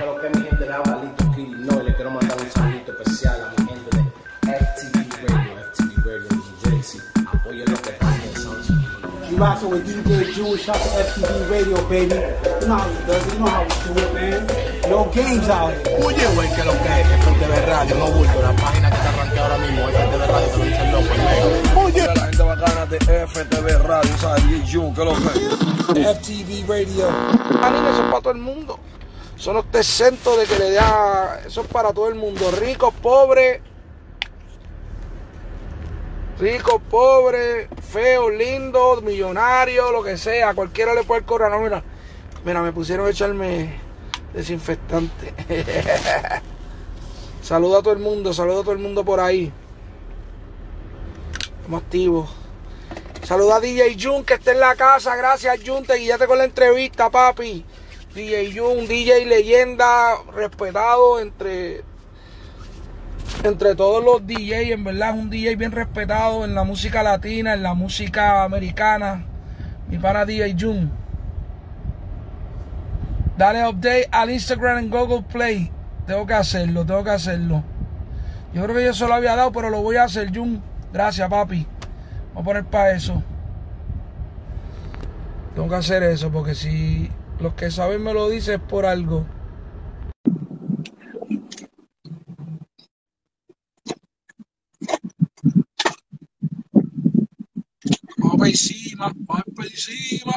Pero que mi gente le habla Lito Kill, no, y le quiero mandar un saludito especial a mi gente de FTV Radio, FTV Radio New Jersey. Apoyen lo que están pensando. You rockin' with DJ Jewish out to FTV Radio, baby. You know how it does. You know how we do it, man. No games out here. Oye, güey, que lo que es FTV Radio, no bulto, la página que te arranqué ahora mismo, FTV Radio, te lo dice el loco, el mega. Oye, la gente bacana de FTV Radio, ¿sabes? Jun, que lo que FTV Radio. Anime, eso es para todo el mundo. Eso no está exento de que le da. Eso es para todo el mundo. Rico, pobre. Rico, pobre, feo, lindo, millonario, lo que sea. Cualquiera le puede correr. No, mira. Mira, me pusieron a echarme desinfectante. saludo a todo el mundo, saludo a todo el mundo por ahí. Estamos activos. Saluda a DJ Jun que está en la casa. Gracias, Jun. Te guiaste con la entrevista, papi. DJ Jun, DJ leyenda, respetado entre, entre todos los DJs. En verdad, es un DJ bien respetado en la música latina, en la música americana. Mi pana DJ Jun. Dale update al Instagram en Google Play. Tengo que hacerlo, tengo que hacerlo. Yo creo que yo se lo había dado, pero lo voy a hacer, Jun. Gracias, papi. Vamos a poner para eso. Tengo que hacer eso porque si los que saben me lo dicen por algo. Vamos para encima, vamos para encima.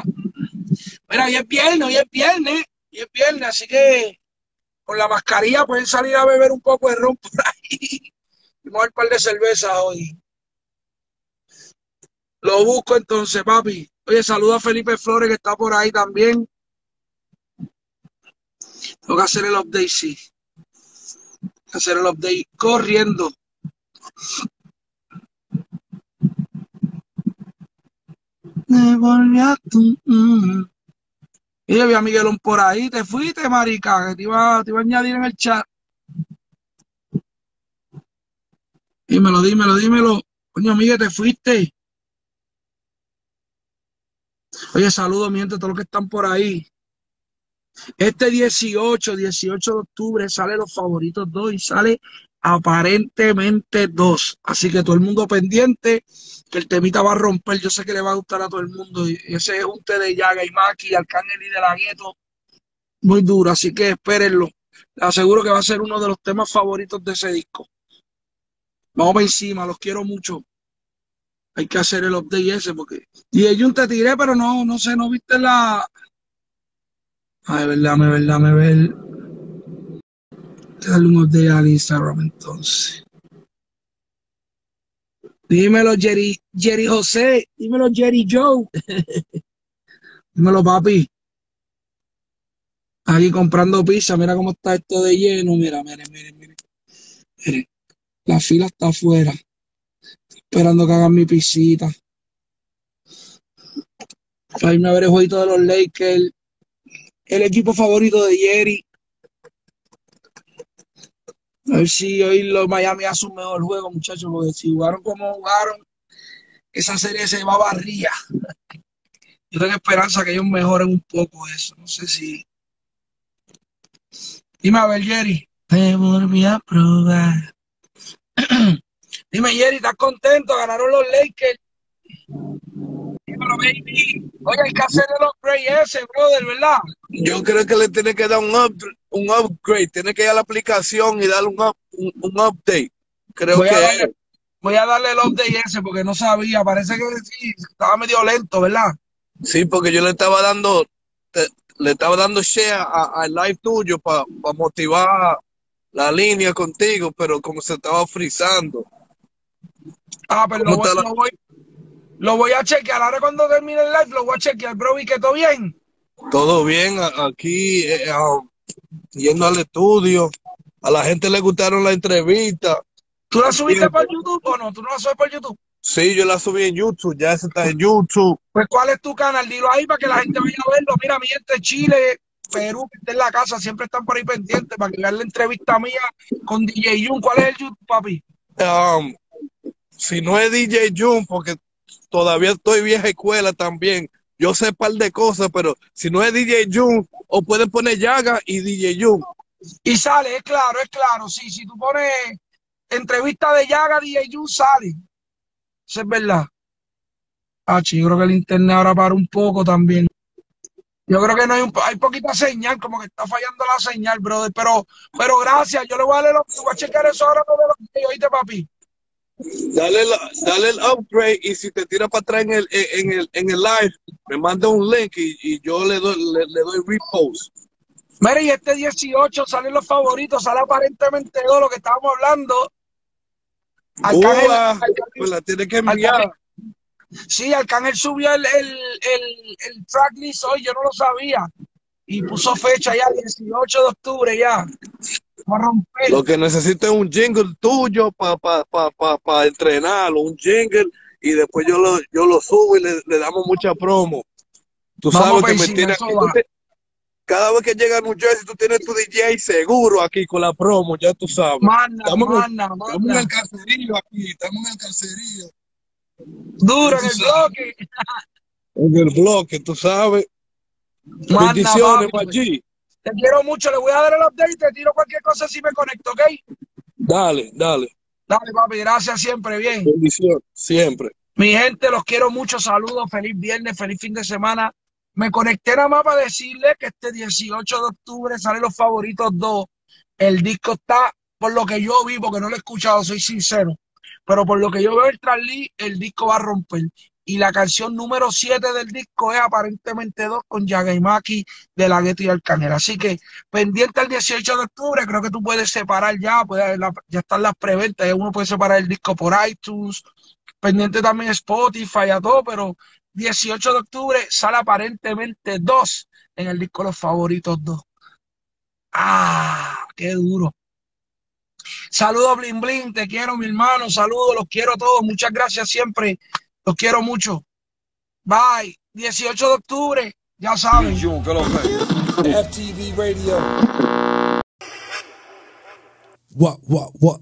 Mira, hoy es viernes, hoy es viernes, hoy es viernes, así que con la mascarilla pueden salir a beber un poco de ron por ahí. Y vamos a un par de cervezas hoy. Lo busco entonces, papi. Oye, saluda a Felipe Flores que está por ahí también. Tengo que hacer el update, sí. Hacer el update corriendo. Me volví a tu... mm. Y yo vi a Miguelón por ahí. Te fuiste, marica, que te iba, te iba a añadir en el chat. Dímelo, dímelo, dímelo. Coño, Miguel, te fuiste. Oye, saludos, mi gente, todos los que están por ahí. Este 18, 18 de octubre sale los favoritos 2 y sale aparentemente 2. Así que todo el mundo pendiente, que el temita va a romper. Yo sé que le va a gustar a todo el mundo. Ese es un té de Yaga y Maki, Arcángel y de la Gueto. Muy duro, así que espérenlo. Les aseguro que va a ser uno de los temas favoritos de ese disco. Vamos para encima, los quiero mucho. Hay que hacer el update ese porque. Y yo te tiré, pero no, no sé, no viste la. Ay, verdad, me verdad, me ver. Darle un update al Instagram entonces. Dímelo, Jerry, Jerry José. Dímelo, Jerry Joe. Dímelo, papi. Aquí comprando pizza. Mira cómo está esto de lleno. Mira, mire, mire, mire. Mire, la fila está afuera. Esperando que hagan mi pisita. Para irme a ver el jueguito de los Lakers. El equipo favorito de Jerry. A ver si hoy los Miami hacen un mejor juego, muchachos, porque si jugaron como jugaron, esa serie se va barría. Yo tengo esperanza que ellos mejoren un poco eso. No sé si. Dime a ver, Jerry. Te volví a probar. Dime, Jerry, ¿estás contento? Ganaron los Lakers. Dímelo, baby. Oye, hay que hacer el upgrade ese, brother, ¿verdad? Yo creo que le tiene que dar un, up, un upgrade, tiene que ir a la aplicación y darle un, up- un, un update. Creo Voy a, que darle, voy a darle el update ese porque no sabía. Parece que sí, estaba medio lento, ¿verdad? sí, porque yo le estaba dando, te- le estaba dando share a- al live tuyo para motivar la línea contigo, pero como se estaba frizando. Ah, pero lo ¿Cómo voy, está la- lo, voy, lo voy a chequear. Ahora cuando termine el live lo voy a chequear, bro. ¿Y que todo bien? Todo bien aquí, eh, ah, yendo al estudio. A la gente le gustaron la entrevista. ¿Tú la subiste por YouTube o no? ¿Tú no la subes por YouTube? Sí, yo la subí en YouTube, ya está en YouTube. Pues, ¿cuál es tu canal? Dilo ahí para que la gente vaya a verlo. Mira, mi gente de Chile, Perú, que está en la casa, siempre están por ahí pendientes para que vean la entrevista mía con DJ Jun. ¿Cuál es el YouTube, papi? Um, si no es DJ Jun, porque todavía estoy vieja escuela también. Yo sé par de cosas, pero si no es DJ Jun, o pueden poner Yaga y DJ Jun. Y sale, es claro, es claro. Sí, si tú pones entrevista de Yaga, DJ Yu, sale. Eso es verdad. Ah, yo creo que el internet ahora para un poco también. Yo creo que no hay un, hay poquita señal, como que está fallando la señal, brother. Pero, pero gracias, yo le voy a dar voy a checar eso ahora oíste, papi. Dale, la- dale el upgrade y si te tira para atrás en el, en el, en el live, me manda un link y, y yo le doy, le, le doy repost. Mira, y este 18 salen los favoritos, sale aparentemente todo lo que estábamos hablando. Arcángel, Arcángel- pues la tiene que enviar. sí, Arcángel subió el, el, el, el tracklist hoy, yo no lo sabía. Y puso fecha ya, 18 de octubre ya. Lo que necesito es un jingle tuyo para pa, pa, pa, pa entrenarlo, un jingle, y después yo lo, yo lo subo y le, le damos mucha promo. Tú Vamos sabes que me encima, tiene eso aquí, te- cada vez que llega a New Jersey, tú tienes tu DJ seguro aquí con la promo, ya tú sabes. Manda, Estamos en el- manda, Estamos en el caserío aquí, estamos en el caserío. Duro en el bloque. En el bloque, tú sabes. Bendiciones. Maggi. Te quiero mucho, le voy a dar el update y te tiro cualquier cosa si me conecto, ¿ok? Dale, dale. Dale, papi, gracias siempre, bien. Bendición, siempre. Mi gente, los quiero mucho, saludos, feliz viernes, feliz fin de semana. Me conecté nada más para decirle que este 18 de octubre salen los favoritos 2. El disco está, por lo que yo vi, porque no lo he escuchado, soy sincero, pero por lo que yo veo el trasli, el disco va a romper. Y la canción número 7 del disco es aparentemente 2 con Yaga y Maki de la Gueto y Arcángel. Así que pendiente al 18 de octubre, creo que tú puedes separar ya, ya están las preventas, uno puede separar el disco por iTunes, pendiente también Spotify, a todo, pero 18 de octubre sale aparentemente 2 en el disco Los Favoritos 2. Ah, qué duro. Saludos, Blin Blin, te quiero, mi hermano, saludos, los quiero a todos, muchas gracias siempre, los quiero mucho. Bye, 18 de octubre, ya saben. FTV Radio. What, what, what?